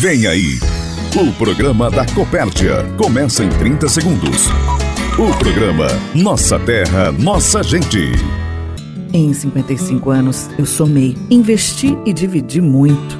Vem aí, o programa da Copérdia começa em 30 segundos. O programa Nossa Terra, Nossa Gente. Em 55 anos, eu somei, investi e dividi muito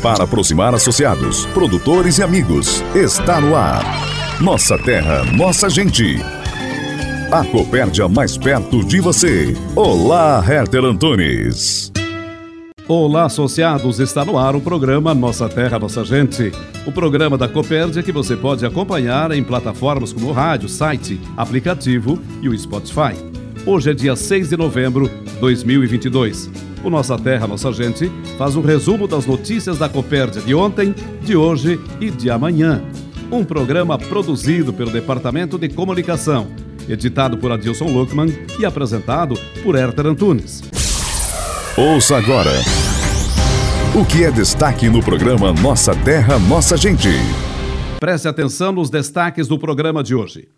para aproximar associados, produtores e amigos. Está no ar. Nossa terra, nossa gente. A Copérdia mais perto de você. Olá, Herter Antunes. Olá, associados! Está no ar o programa Nossa Terra, Nossa Gente. O programa da Copérdia que você pode acompanhar em plataformas como o rádio, site, aplicativo e o Spotify. Hoje é dia 6 de novembro de 2022. O Nossa Terra, Nossa Gente faz um resumo das notícias da Copérdia de ontem, de hoje e de amanhã. Um programa produzido pelo Departamento de Comunicação, editado por Adilson Luckman e apresentado por Herter Antunes. Ouça agora o que é destaque no programa Nossa Terra, Nossa Gente. Preste atenção nos destaques do programa de hoje.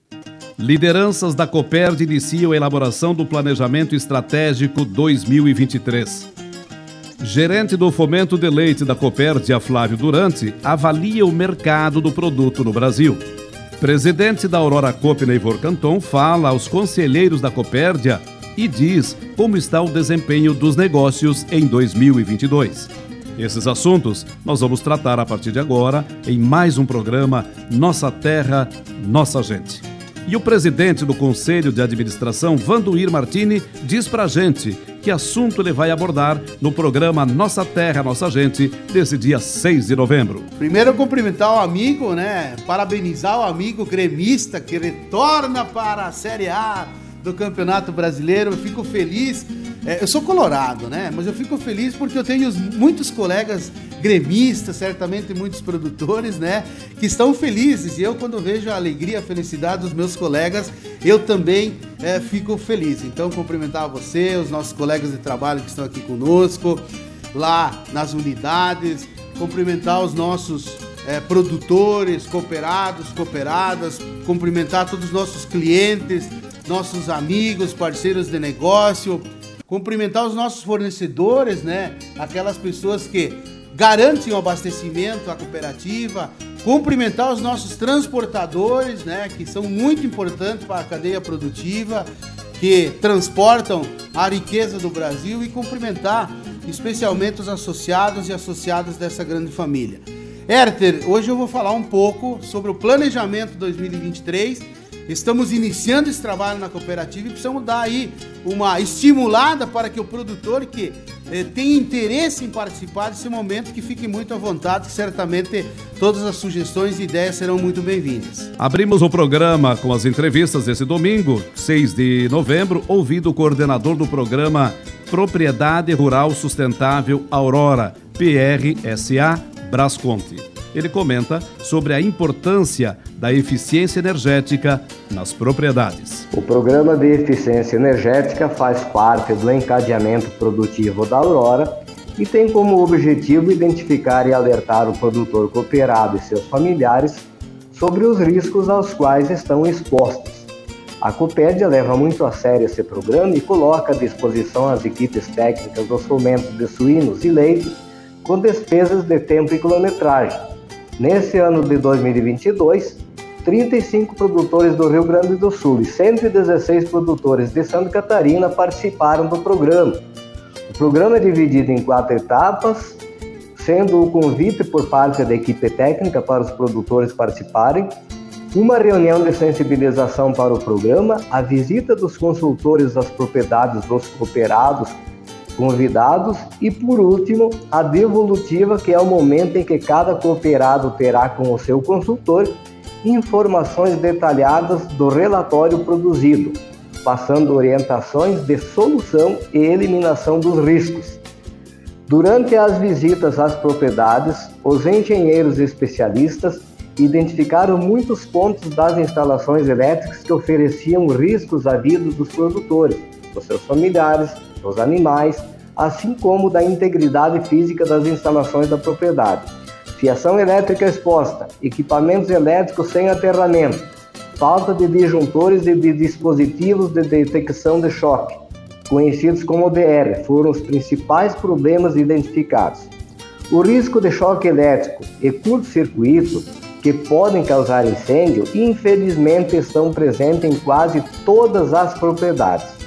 Lideranças da Coperd iniciam a elaboração do Planejamento Estratégico 2023. Gerente do Fomento de Leite da Copérdia, Flávio Durante, avalia o mercado do produto no Brasil. Presidente da Aurora Coop, Neivor Canton, fala aos conselheiros da Copérdia e diz como está o desempenho dos negócios em 2022. Esses assuntos nós vamos tratar a partir de agora em mais um programa Nossa Terra, Nossa Gente. E o presidente do Conselho de Administração, Vanduir Martini, diz pra gente que assunto ele vai abordar no programa Nossa Terra, Nossa Gente, desse dia 6 de novembro. Primeiro cumprimentar o amigo, né? Parabenizar o amigo gremista que retorna para a Série A do Campeonato Brasileiro. Fico feliz é, eu sou colorado, né? Mas eu fico feliz porque eu tenho muitos colegas gremistas, certamente muitos produtores, né? Que estão felizes. E eu, quando vejo a alegria, a felicidade dos meus colegas, eu também é, fico feliz. Então, cumprimentar você, os nossos colegas de trabalho que estão aqui conosco, lá nas unidades, cumprimentar os nossos é, produtores, cooperados, cooperadas, cumprimentar todos os nossos clientes, nossos amigos, parceiros de negócio cumprimentar os nossos fornecedores, né? Aquelas pessoas que garantem o abastecimento à cooperativa, cumprimentar os nossos transportadores, né, que são muito importantes para a cadeia produtiva, que transportam a riqueza do Brasil e cumprimentar especialmente os associados e associadas dessa grande família. Herter, hoje eu vou falar um pouco sobre o planejamento 2023 Estamos iniciando esse trabalho na cooperativa e precisamos dar aí uma estimulada para que o produtor que eh, tem interesse em participar desse momento, que fique muito à vontade, que certamente todas as sugestões e ideias serão muito bem-vindas. Abrimos o programa com as entrevistas desse domingo, 6 de novembro, ouvindo o coordenador do programa Propriedade Rural Sustentável Aurora, PRSA Brasconte. Ele comenta sobre a importância da eficiência energética nas propriedades. O programa de eficiência energética faz parte do encadeamento produtivo da Aurora e tem como objetivo identificar e alertar o produtor cooperado e seus familiares sobre os riscos aos quais estão expostos. A Copédia leva muito a sério esse programa e coloca à disposição as equipes técnicas dos fomentos de suínos e leite com despesas de tempo e quilometragem. Nesse ano de 2022, 35 produtores do Rio Grande do Sul e 116 produtores de Santa Catarina participaram do programa. O programa é dividido em quatro etapas, sendo o convite por parte da equipe técnica para os produtores participarem, uma reunião de sensibilização para o programa, a visita dos consultores às propriedades dos cooperados convidados e, por último, a devolutiva, que é o momento em que cada cooperado terá com o seu consultor informações detalhadas do relatório produzido, passando orientações de solução e eliminação dos riscos. Durante as visitas às propriedades, os engenheiros especialistas identificaram muitos pontos das instalações elétricas que ofereciam riscos à vida dos produtores, dos seus familiares, dos animais, assim como da integridade física das instalações da propriedade. Fiação elétrica exposta, equipamentos elétricos sem aterramento, falta de disjuntores e de dispositivos de detecção de choque, conhecidos como DR, foram os principais problemas identificados. O risco de choque elétrico e curto-circuito, que podem causar incêndio, infelizmente estão presentes em quase todas as propriedades.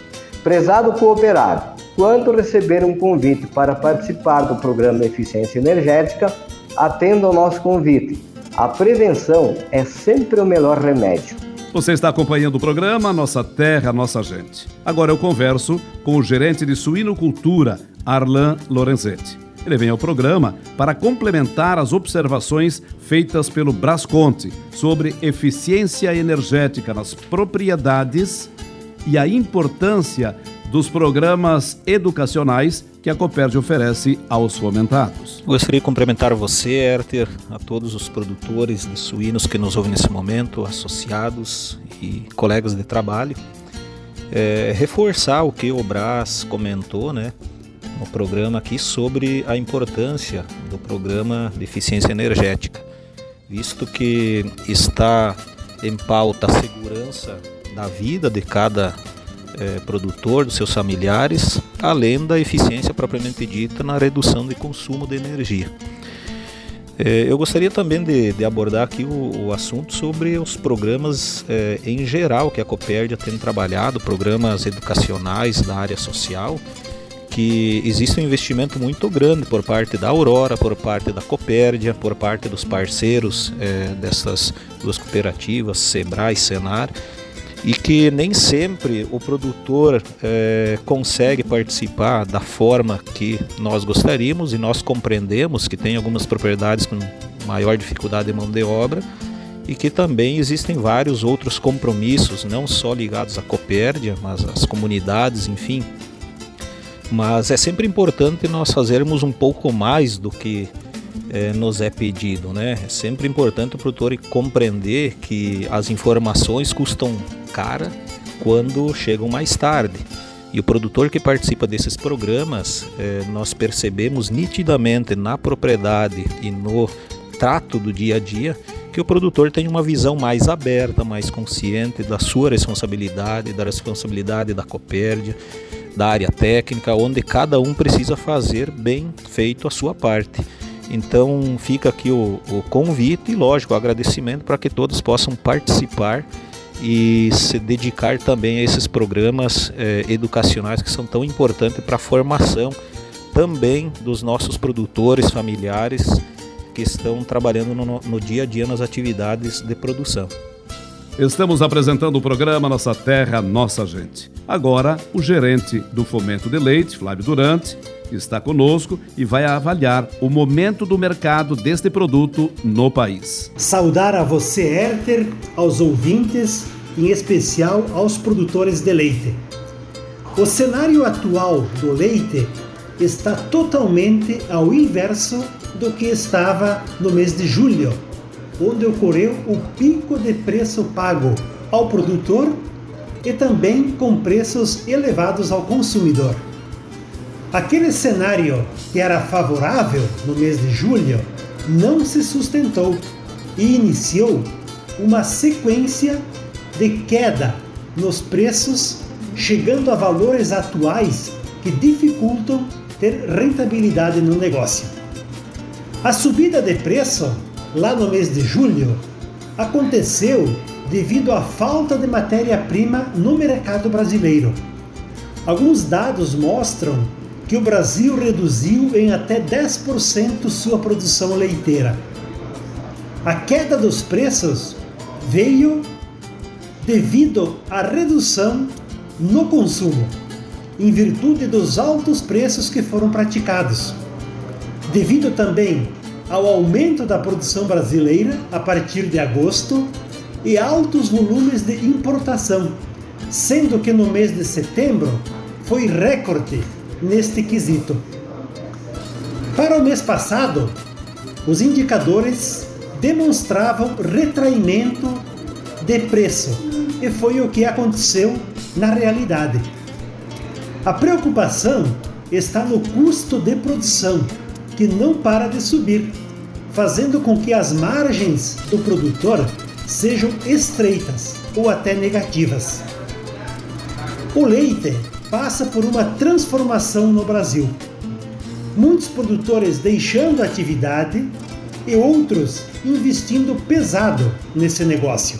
Prezado cooperado, quando receber um convite para participar do programa Eficiência Energética, atenda ao nosso convite. A prevenção é sempre o melhor remédio. Você está acompanhando o programa Nossa Terra, Nossa Gente. Agora eu converso com o gerente de suinocultura, Arlan Lorenzetti. Ele vem ao programa para complementar as observações feitas pelo Brasconte sobre eficiência energética nas propriedades e a importância dos programas educacionais que a Copérdia oferece aos fomentados. Gostaria de cumprimentar você, Herter, a todos os produtores de suínos que nos ouvem nesse momento, associados e colegas de trabalho. É, reforçar o que o Brás comentou, né, no programa aqui sobre a importância do programa de eficiência energética, visto que está em pauta a segurança da vida de cada é, produtor, dos seus familiares, além da eficiência propriamente dita na redução de consumo de energia. É, eu gostaria também de, de abordar aqui o, o, assunto sobre os programas é, em geral que a Copérdia tem trabalhado, programas educacionais da área social, que existe um investimento muito grande por parte da Aurora, por parte da Copérdia, por parte dos parceiros é, dessas duas cooperativas, Sebrae e Senar, e que nem sempre o produtor é, consegue participar da forma que nós gostaríamos e nós compreendemos que tem algumas propriedades com maior dificuldade de mão de obra e que também existem vários outros compromissos, não só ligados à Copérdia, mas às comunidades, enfim. Mas é sempre importante nós fazermos um pouco mais do que é, nos é pedido, né? É sempre importante o produtor compreender que as informações custam cara quando chegam mais tarde. E o produtor que participa desses programas, é, nós percebemos nitidamente na propriedade e no trato do dia a dia que o produtor tem uma visão mais aberta, mais consciente da sua responsabilidade, da responsabilidade da Copérdia, da área técnica, onde cada um precisa fazer bem feito a sua parte. Então fica aqui o, o convite e, lógico, o agradecimento para que todos possam participar e se dedicar também a esses programas eh, educacionais que são tão importantes para a formação também dos nossos produtores familiares que estão trabalhando no, no dia a dia nas atividades de produção. Estamos apresentando o programa Nossa Terra, Nossa Gente. Agora, o gerente do Fomento de Leite, Flávio Durante, está conosco e vai avaliar o momento do mercado deste produto no país. Saudar a você, Herter, aos ouvintes, em especial aos produtores de leite. O cenário atual do leite está totalmente ao inverso do que estava no mês de julho onde ocorreu o pico de preço pago ao produtor e também com preços elevados ao consumidor. Aquele cenário que era favorável no mês de julho não se sustentou e iniciou uma sequência de queda nos preços, chegando a valores atuais que dificultam ter rentabilidade no negócio. A subida de preço lá no mês de julho, aconteceu devido à falta de matéria-prima no mercado brasileiro. Alguns dados mostram que o Brasil reduziu em até 10% sua produção leiteira. A queda dos preços veio devido à redução no consumo, em virtude dos altos preços que foram praticados. Devido também ao aumento da produção brasileira a partir de agosto e altos volumes de importação, sendo que no mês de setembro foi recorde neste quesito. Para o mês passado, os indicadores demonstravam retraimento de preço, e foi o que aconteceu na realidade. A preocupação está no custo de produção, que não para de subir, fazendo com que as margens do produtor sejam estreitas ou até negativas. O leite passa por uma transformação no Brasil. Muitos produtores deixando a atividade e outros investindo pesado nesse negócio.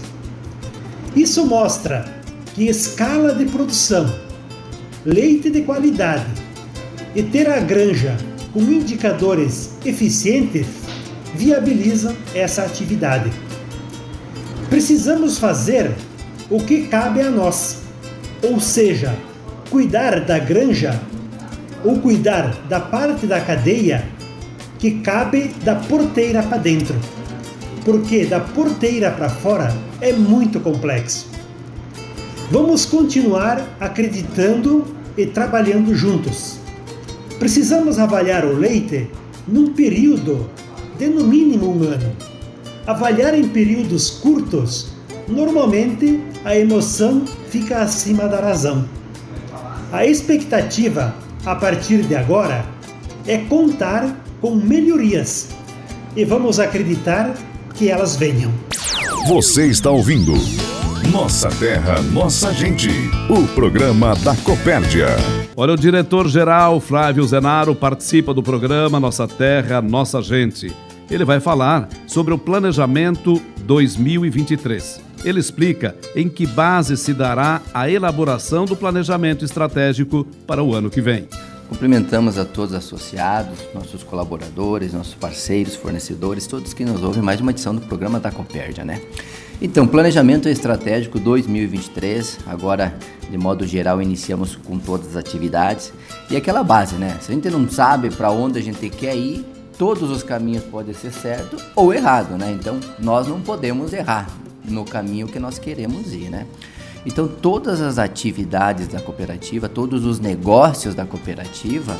Isso mostra que escala de produção, leite de qualidade e ter a granja com indicadores eficientes viabilizam essa atividade. Precisamos fazer o que cabe a nós, ou seja, cuidar da granja ou cuidar da parte da cadeia que cabe da porteira para dentro. Porque da porteira para fora é muito complexo. Vamos continuar acreditando e trabalhando juntos. Precisamos avaliar o leite num período de no mínimo um ano. Avaliar em períodos curtos, normalmente a emoção fica acima da razão. A expectativa a partir de agora é contar com melhorias e vamos acreditar que elas venham. Você está ouvindo Nossa Terra, Nossa Gente, o programa da Copérdia. Olha, o diretor-geral Flávio Zenaro participa do programa Nossa Terra, Nossa Gente. Ele vai falar sobre o planejamento 2023. Ele explica em que base se dará a elaboração do planejamento estratégico para o ano que vem. Cumprimentamos a todos os associados, nossos colaboradores, nossos parceiros, fornecedores, todos que nos ouvem mais uma edição do programa da Copérdia, né? Então, planejamento estratégico 2023, agora de modo geral iniciamos com todas as atividades e aquela base, né? Se a gente não sabe para onde a gente quer ir, todos os caminhos podem ser certo ou errado, né? Então, nós não podemos errar no caminho que nós queremos ir, né? Então, todas as atividades da cooperativa, todos os negócios da cooperativa,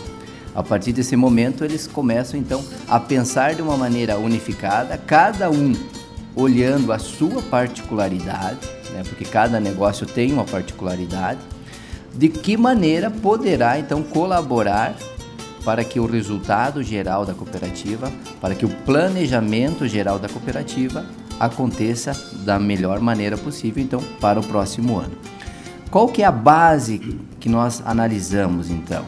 a partir desse momento, eles começam então a pensar de uma maneira unificada, cada um olhando a sua particularidade, né, porque cada negócio tem uma particularidade, de que maneira poderá então colaborar para que o resultado geral da cooperativa, para que o planejamento geral da cooperativa aconteça da melhor maneira possível, então, para o próximo ano. Qual que é a base que nós analisamos, então?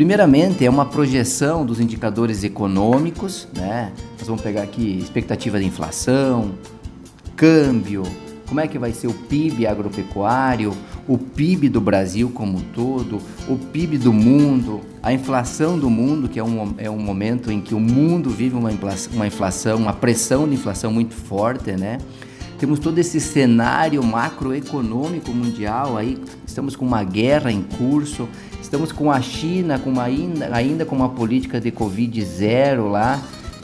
Primeiramente, é uma projeção dos indicadores econômicos, né? Nós vamos pegar aqui expectativa de inflação, câmbio, como é que vai ser o PIB agropecuário, o PIB do Brasil como um todo, o PIB do mundo, a inflação do mundo, que é um, é um momento em que o mundo vive uma inflação, uma inflação, uma pressão de inflação muito forte, né? Temos todo esse cenário macroeconômico mundial aí, estamos com uma guerra em curso, estamos com a China com uma, ainda, com uma política de Covid zero lá,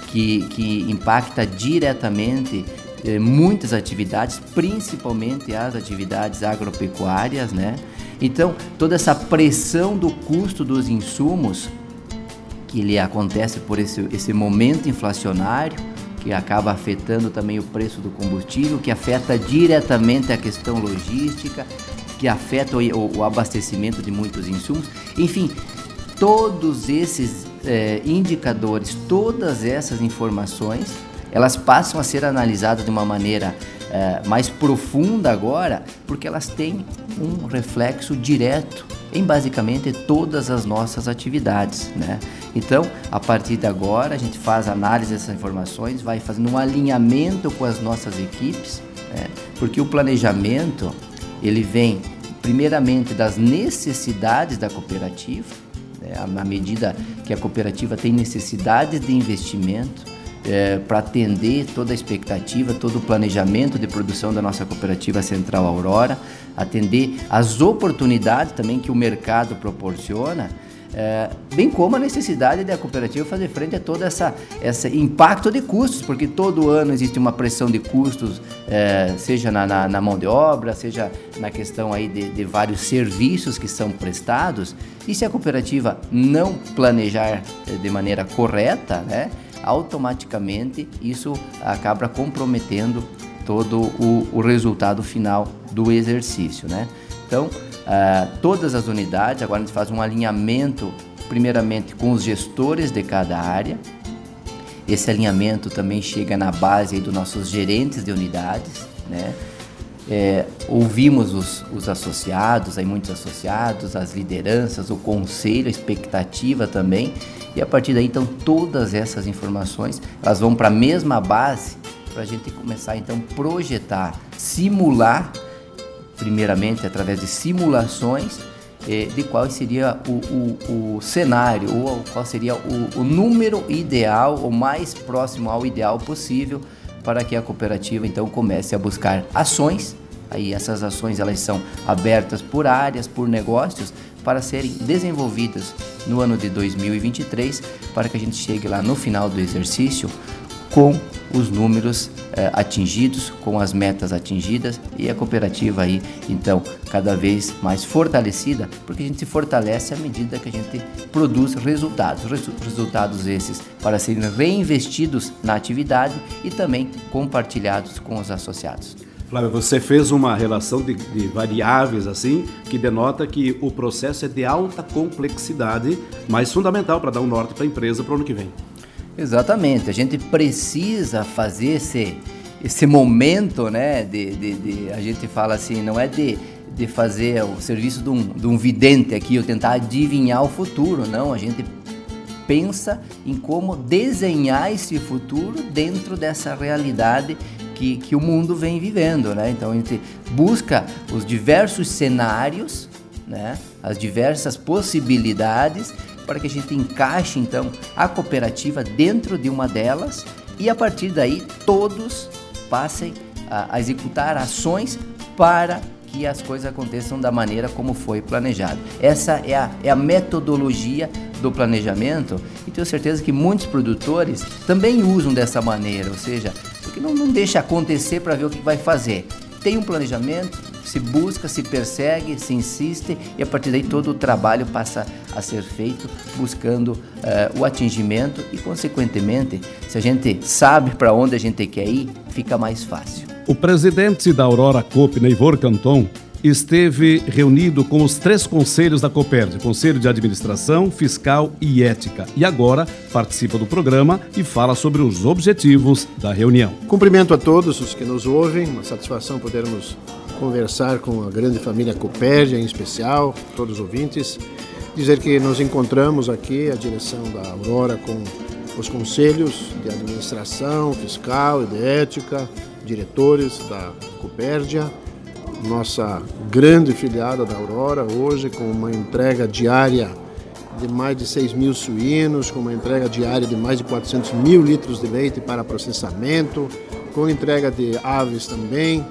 que, que impacta diretamente eh, muitas atividades, principalmente as atividades agropecuárias, né? Então, toda essa pressão do custo dos insumos que lhe acontece por esse, esse momento inflacionário, que acaba afetando também o preço do combustível, que afeta diretamente a questão logística, que afeta o, o abastecimento de muitos insumos. Enfim, todos esses eh, indicadores, todas essas informações elas passam a ser analisadas de uma maneira é, mais profunda agora, porque elas têm um reflexo direto em basicamente todas as nossas atividades, né? Então, a partir de agora, a gente faz análise dessas informações, vai fazendo um alinhamento com as nossas equipes, né? porque o planejamento ele vem primeiramente das necessidades da cooperativa, né? à medida que a cooperativa tem necessidades de investimento, é, para atender toda a expectativa, todo o planejamento de produção da nossa cooperativa Central Aurora, atender as oportunidades também que o mercado proporciona. É, bem como a necessidade da cooperativa fazer frente a todo essa, esse impacto de custos, porque todo ano existe uma pressão de custos, é, seja na, na, na, mão de obra, seja na questão aí de, de, vários serviços que são prestados, e se a cooperativa não planejar é, de maneira correta, né, automaticamente isso acaba comprometendo todo o, o resultado final do exercício, né? Então, uh, todas as unidades, agora a gente faz um alinhamento, primeiramente com os gestores de cada área. Esse alinhamento também chega na base dos nossos gerentes de unidades, né? É, ouvimos os, os, associados, aí muitos associados, as lideranças, o conselho, a expectativa também, e a partir daí então todas essas informações elas vão para a mesma base para a gente começar então projetar, simular, primeiramente através de simulações eh, de qual seria o, o, o, cenário ou qual seria o, o número ideal ou mais próximo ao ideal possível para que a cooperativa então comece a buscar ações. Aí essas ações elas são abertas por áreas, por negócios para serem desenvolvidas no ano de 2023, para que a gente chegue lá no final do exercício com os números eh, atingidos, com as metas atingidas e a cooperativa aí, então, cada vez mais fortalecida, porque a gente se fortalece à medida que a gente produz resultados. Resultados esses para serem reinvestidos na atividade e também compartilhados com os associados. Flávio, você fez uma relação de, de, variáveis assim que denota que o processo é de alta complexidade, mas fundamental para dar um norte para a empresa para o ano que vem. Exatamente, a gente precisa fazer esse, esse momento, né? De, de, de, a gente fala assim, não é de, de fazer o serviço de um, de um vidente aqui, ou tentar adivinhar o futuro, não. A gente pensa em como desenhar esse futuro dentro dessa realidade que, que o mundo vem vivendo, né? Então a gente busca os diversos cenários, né? As diversas possibilidades para que a gente encaixe então a cooperativa dentro de uma delas e a partir daí todos passem a, executar ações para que as coisas aconteçam da maneira como foi planejado. Essa é a, é a metodologia do planejamento e tenho certeza que muitos produtores também usam dessa maneira, ou seja, porque não, não deixa acontecer para ver o que vai fazer. Tem um planejamento, se busca, se persegue, se insiste e a partir daí todo o trabalho passa a ser feito buscando uh, o atingimento e, consequentemente, se a gente sabe para onde a gente quer ir, fica mais fácil. O presidente da Aurora Coop, Neivor Canton, esteve reunido com os três conselhos da Coperd, Conselho de Administração, Fiscal e Ética, e agora participa do programa e fala sobre os objetivos da reunião. Cumprimento a todos os que nos ouvem, uma satisfação podermos conversar com a grande família Coperd, em especial, todos os ouvintes, dizer que nos encontramos aqui, a direção da Aurora, com os conselhos de administração, fiscal e de ética, diretores da Copérdia, nossa grande filiada da Aurora, hoje com uma entrega diária de mais de 6 mil suínos, com uma entrega diária de mais de 400 mil litros de leite para processamento, com entrega de aves também.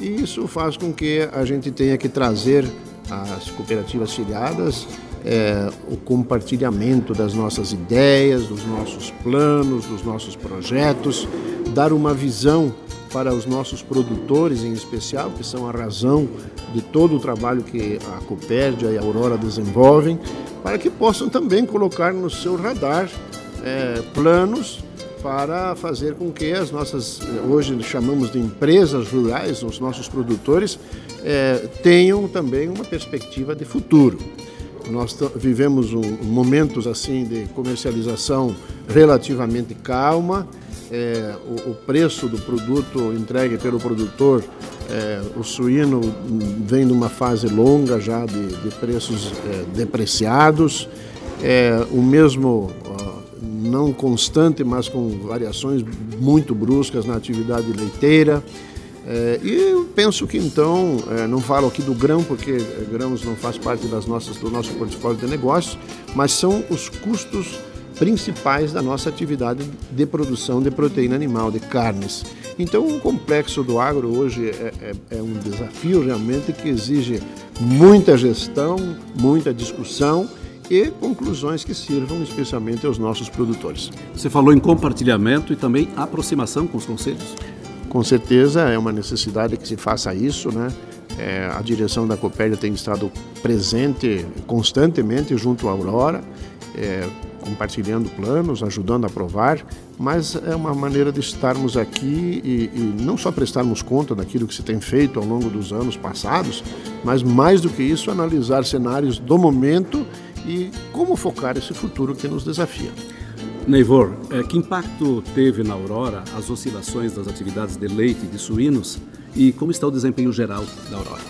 E isso faz com que a gente tenha que trazer às cooperativas filiadas é, o compartilhamento das nossas ideias, dos nossos planos, dos nossos projetos, dar uma visão para os nossos produtores em especial, que são a razão de todo o trabalho que a Copérdia e a Aurora desenvolvem, para que possam também colocar no seu radar é, planos para fazer com que as nossas, hoje chamamos de empresas rurais, os nossos produtores, é, tenham também uma perspectiva de futuro. Nós vivemos um, momentos assim de comercialização relativamente calma, é, o, o, preço do produto entregue pelo produtor, é, o suíno vem numa fase longa já de, de preços é, depreciados, é, o mesmo não constante, mas com variações muito bruscas na atividade leiteira. É, e eu penso que então, é, não falo aqui do grão, porque grãos não faz parte das nossas, do nosso portfólio de negócios, mas são os custos principais da nossa atividade de produção de proteína animal, de carnes. Então, o complexo do agro hoje é, é, é um desafio realmente que exige muita gestão, muita discussão e conclusões que sirvam especialmente aos nossos produtores. Você falou em compartilhamento e também aproximação com os conselhos? Com certeza é uma necessidade que se faça isso, né? É, a direção da Copérdia tem estado presente constantemente junto à Aurora, é, compartilhando planos, ajudando a aprovar, mas é uma maneira de estarmos aqui e, e, não só prestarmos conta daquilo que se tem feito ao longo dos anos passados, mas mais do que isso, analisar cenários do momento e como focar esse futuro que nos desafia. Neivor, é, que impacto teve na Aurora as oscilações das atividades de leite de suínos e como está o desempenho geral da Aurora?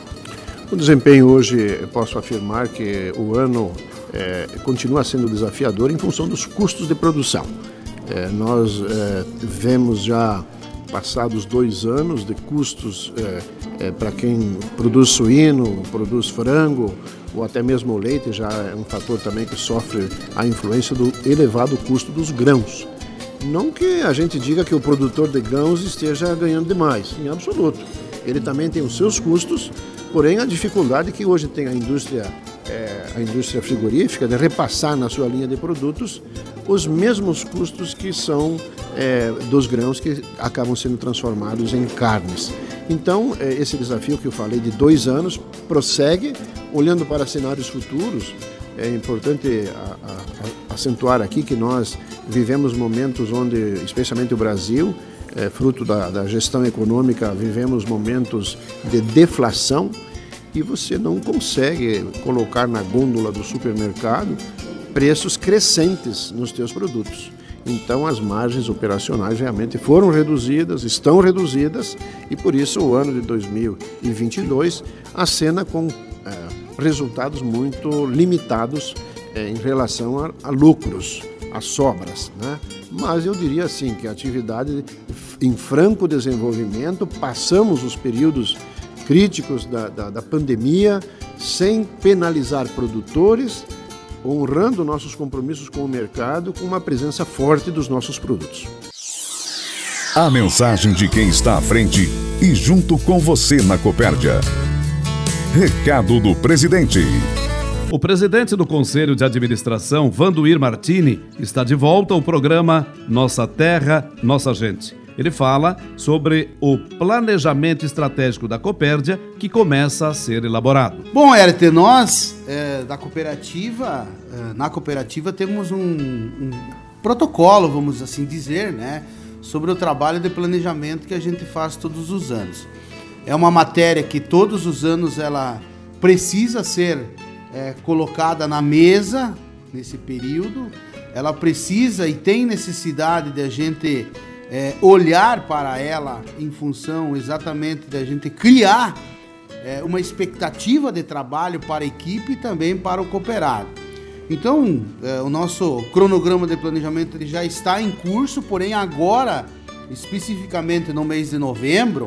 O desempenho hoje, posso afirmar que o ano é, continua sendo desafiador em função dos custos de produção. É, nós é, vemos já passados dois anos de custos para quem produz suíno, produz frango ou até mesmo o leite, já é um fator também que sofre a influência do elevado custo dos grãos. Não que a gente diga que o produtor de grãos esteja ganhando demais, em absoluto. Ele também tem os seus custos, porém a dificuldade que hoje tem a indústria é, a indústria frigorífica de repassar na sua linha de produtos os mesmos custos que são é, dos grãos que acabam sendo transformados em carnes. Então, é, esse desafio que eu falei de dois anos prossegue, olhando para cenários futuros. É importante a, a, acentuar aqui que nós vivemos momentos onde, especialmente o Brasil, é, fruto da, da gestão econômica, vivemos momentos de deflação e você não consegue colocar na gôndola do supermercado preços crescentes nos teus produtos. Então as margens operacionais realmente foram reduzidas, estão reduzidas e por isso o ano de 2022 acena com é, resultados muito limitados é, em relação a, a, lucros, a sobras. Né? Mas eu diria assim que a atividade em franco desenvolvimento, passamos os períodos críticos da, da, da pandemia, sem penalizar produtores, honrando nossos compromissos com o mercado, com uma presença forte dos nossos produtos. A mensagem de quem está à frente e junto com você na Copérdia. Recado do presidente. O presidente do Conselho de Administração, Vanduir Martini, está de volta ao programa Nossa Terra, Nossa Gente. Ele fala sobre o planejamento estratégico da Copérdia que começa a ser elaborado. Bom, RT, nós é, da cooperativa, é, na cooperativa temos um, um protocolo, vamos assim dizer, né, sobre o trabalho de planejamento que a gente faz todos os anos. É uma matéria que todos os anos ela precisa ser é, colocada na mesa nesse período. Ela precisa e tem necessidade de a gente é, olhar para ela em função exatamente da gente criar é, uma expectativa de trabalho para a equipe e também para o cooperado. Então, é, o nosso cronograma de planejamento ele já está em curso, porém agora, especificamente no mês de novembro,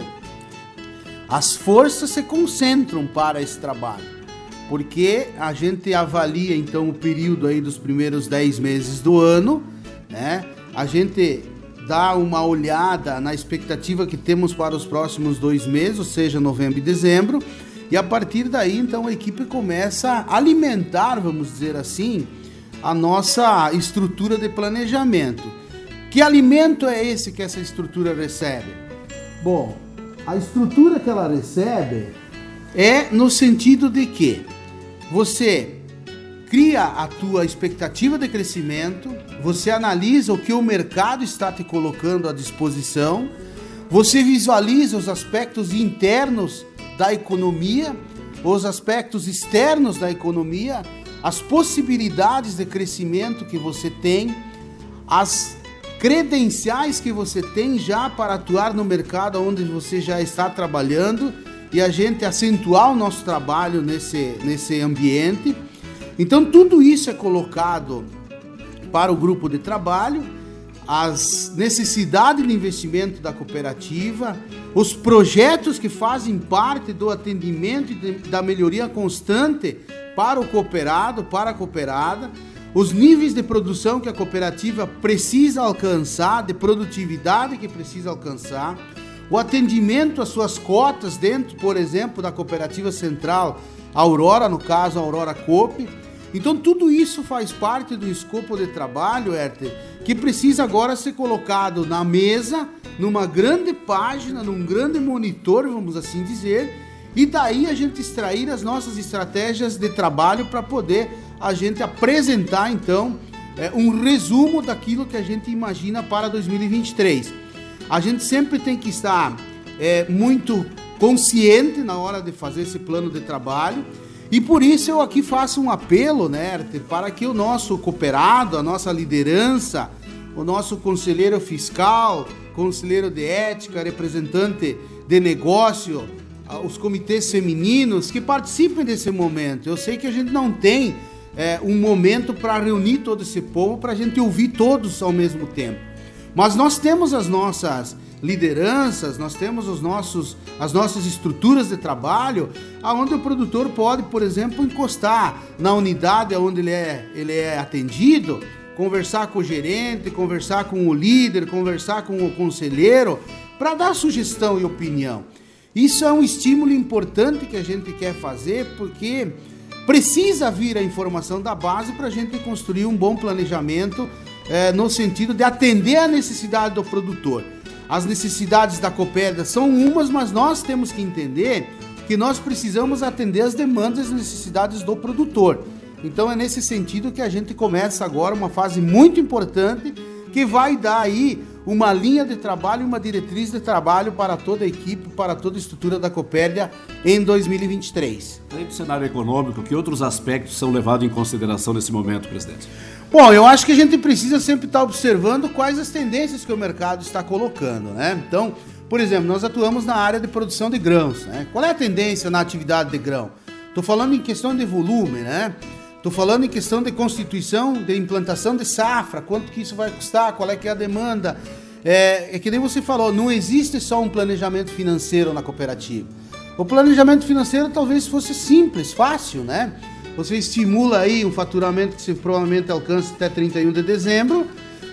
as forças se concentram para esse trabalho. Porque a gente avalia então o período aí dos primeiros 10 meses do ano, né? A gente dar uma olhada na expectativa que temos para os próximos dois meses, ou seja, novembro e dezembro. E a partir daí, então, a equipe começa a alimentar, vamos dizer assim, a nossa estrutura de planejamento. Que alimento é esse que essa estrutura recebe? Bom, a estrutura que ela recebe é no sentido de que você cria a tua expectativa de crescimento, você analisa o que o mercado está te colocando à disposição, você visualiza os aspectos internos da economia, os aspectos externos da economia, as possibilidades de crescimento que você tem, as credenciais que você tem já para atuar no mercado onde você já está trabalhando e a gente acentuar o nosso trabalho nesse, nesse ambiente então, tudo isso é colocado para o grupo de trabalho, as necessidades de investimento da cooperativa, os projetos que fazem parte do atendimento e da melhoria constante para o cooperado, para a cooperada, os níveis de produção que a cooperativa precisa alcançar, de produtividade que precisa alcançar, o atendimento às suas cotas dentro, por exemplo, da cooperativa central Aurora, no caso Aurora Coop, então tudo isso faz parte do escopo de trabalho, Herter, que precisa agora ser colocado na mesa, numa grande página, num grande monitor, vamos assim dizer, e daí a gente extrair as nossas estratégias de trabalho para poder a gente apresentar então é, um resumo daquilo que a gente imagina para 2023. A gente sempre tem que estar é, muito consciente na hora de fazer esse plano de trabalho. E por isso eu aqui faço um apelo, né, para que o nosso cooperado, a nossa liderança, o nosso conselheiro fiscal, conselheiro de ética, representante de negócio, os comitês femininos que participem desse momento. Eu sei que a gente não tem é, um momento para reunir todo esse povo, para a gente ouvir todos ao mesmo tempo. Mas nós temos as nossas lideranças, nós temos os nossos, as nossas estruturas de trabalho, aonde o produtor pode, por exemplo, encostar na unidade onde ele é, ele é atendido, conversar com o gerente, conversar com o líder, conversar com o conselheiro, para dar sugestão e opinião. Isso é um estímulo importante que a gente quer fazer, porque precisa vir a informação da base para a gente construir um bom planejamento é, no sentido de atender a necessidade do produtor. As necessidades da Copérdia são umas, mas nós temos que entender que nós precisamos atender as demandas e necessidades do produtor. Então é nesse sentido que a gente começa agora uma fase muito importante que vai dar aí uma linha de trabalho e uma diretriz de trabalho para toda a equipe, para toda a estrutura da Copérdia em 2023. Além do cenário econômico, que outros aspectos são levados em consideração nesse momento, presidente? Bom, eu acho que a gente precisa sempre estar observando quais as tendências que o mercado está colocando, né? Então, por exemplo, nós atuamos na área de produção de grãos, né? Qual é a tendência na atividade de grão? Estou falando em questão de volume, né? Estou falando em questão de constituição, de implantação de safra, quanto que isso vai custar, qual é que é a demanda. É, é que nem você falou, não existe só um planejamento financeiro na cooperativa. O planejamento financeiro talvez fosse simples, fácil, né? Você estimula aí um faturamento que você provavelmente alcança até 31 de dezembro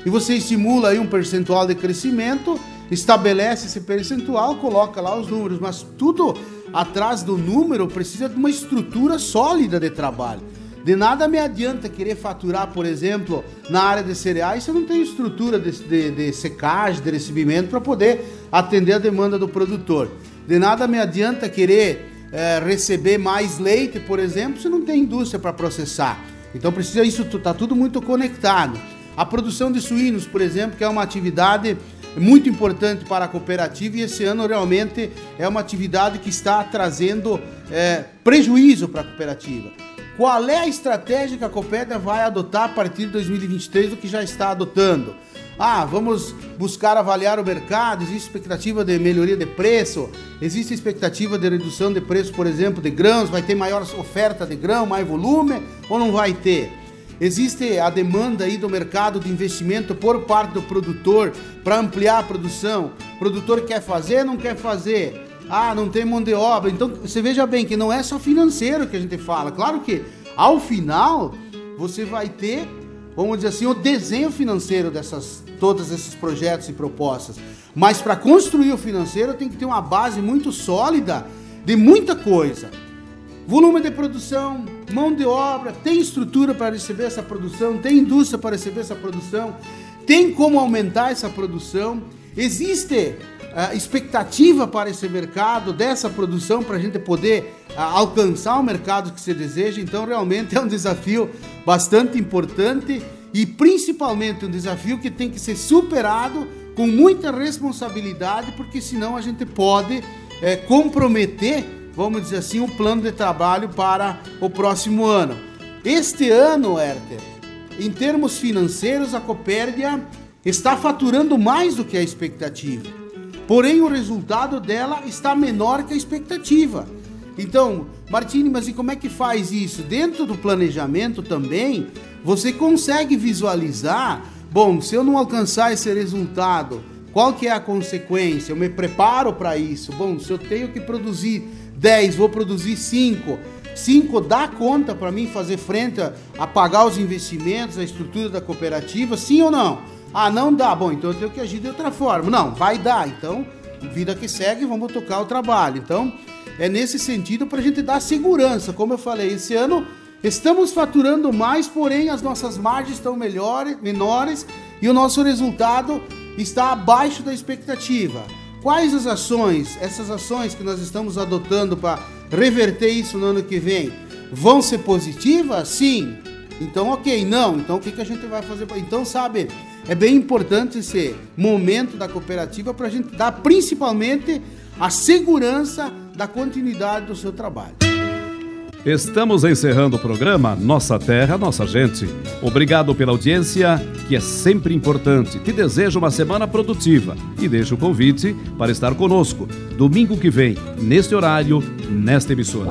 e você estimula aí um percentual de crescimento, estabelece esse percentual, coloca lá os números, mas tudo atrás do número precisa de uma estrutura sólida de trabalho. De nada me adianta querer faturar, por exemplo, na área de cereais se eu não tenho estrutura de, de, de secagem, de recebimento para poder atender a demanda do produtor. De nada me adianta querer é, receber mais leite, por exemplo, se não tem indústria para processar. Então precisa isso, está tudo muito conectado. A produção de suínos, por exemplo, que é uma atividade muito importante para a cooperativa e esse ano realmente é uma atividade que está trazendo é, prejuízo para a cooperativa. Qual é a estratégia que a Coopédia vai adotar a partir de 2023 do que já está adotando? Ah, vamos buscar avaliar o mercado, existe expectativa de melhoria de preço, existe expectativa de redução de preço, por exemplo, de grãos, vai ter maior oferta de grão, mais volume ou não vai ter? Existe a demanda aí do mercado de investimento por parte do produtor para ampliar a produção. O produtor quer fazer, não quer fazer. Ah, não tem mão de obra. Então, você veja bem que não é só financeiro que a gente fala. Claro que ao final você vai ter, vamos dizer assim, o desenho financeiro dessas todos esses projetos e propostas. Mas para construir o financeiro tem que ter uma base muito sólida de muita coisa. Volume de produção, mão de obra, tem estrutura para receber essa produção, tem indústria para receber essa produção, tem como aumentar essa produção, existe expectativa para esse mercado, dessa produção, para a gente poder alcançar o mercado que se deseja. Então, realmente é um desafio bastante importante e principalmente um desafio que tem que ser superado com muita responsabilidade, porque senão a gente pode é, comprometer, vamos dizer assim, o plano de trabalho para o próximo ano. Este ano, Herter, em termos financeiros, a Copérdia está faturando mais do que a expectativa. Porém, o resultado dela está menor que a expectativa. Então, Martini, mas e como é que faz isso? Dentro do planejamento também, você consegue visualizar, bom, se eu não alcançar esse resultado, qual que é a consequência? Eu me preparo para isso. Bom, se eu tenho que produzir 10, vou produzir 5. 5 dá conta para mim fazer frente a, a pagar os investimentos, a estrutura da cooperativa, sim ou não? Ah, não dá. Bom, então eu tenho que agir de outra forma. Não, vai dar. Então, vida que segue, vamos tocar o trabalho. Então, é nesse sentido para a gente dar segurança. Como eu falei, esse ano estamos faturando mais, porém as nossas margens estão melhores, menores e o nosso resultado está abaixo da expectativa. Quais as ações, essas ações que nós estamos adotando para reverter isso no ano que vem, vão ser positivas? Sim. Então, ok, não. Então, o que, que a gente vai fazer? Então, sabe, é bem importante esse momento da cooperativa para a gente dar principalmente a segurança da continuidade do seu trabalho. Estamos encerrando o programa Nossa Terra, Nossa Gente. Obrigado pela audiência, que é sempre importante. Te desejo uma semana produtiva e deixo o convite para estar conosco domingo que vem, neste horário, nesta emissora.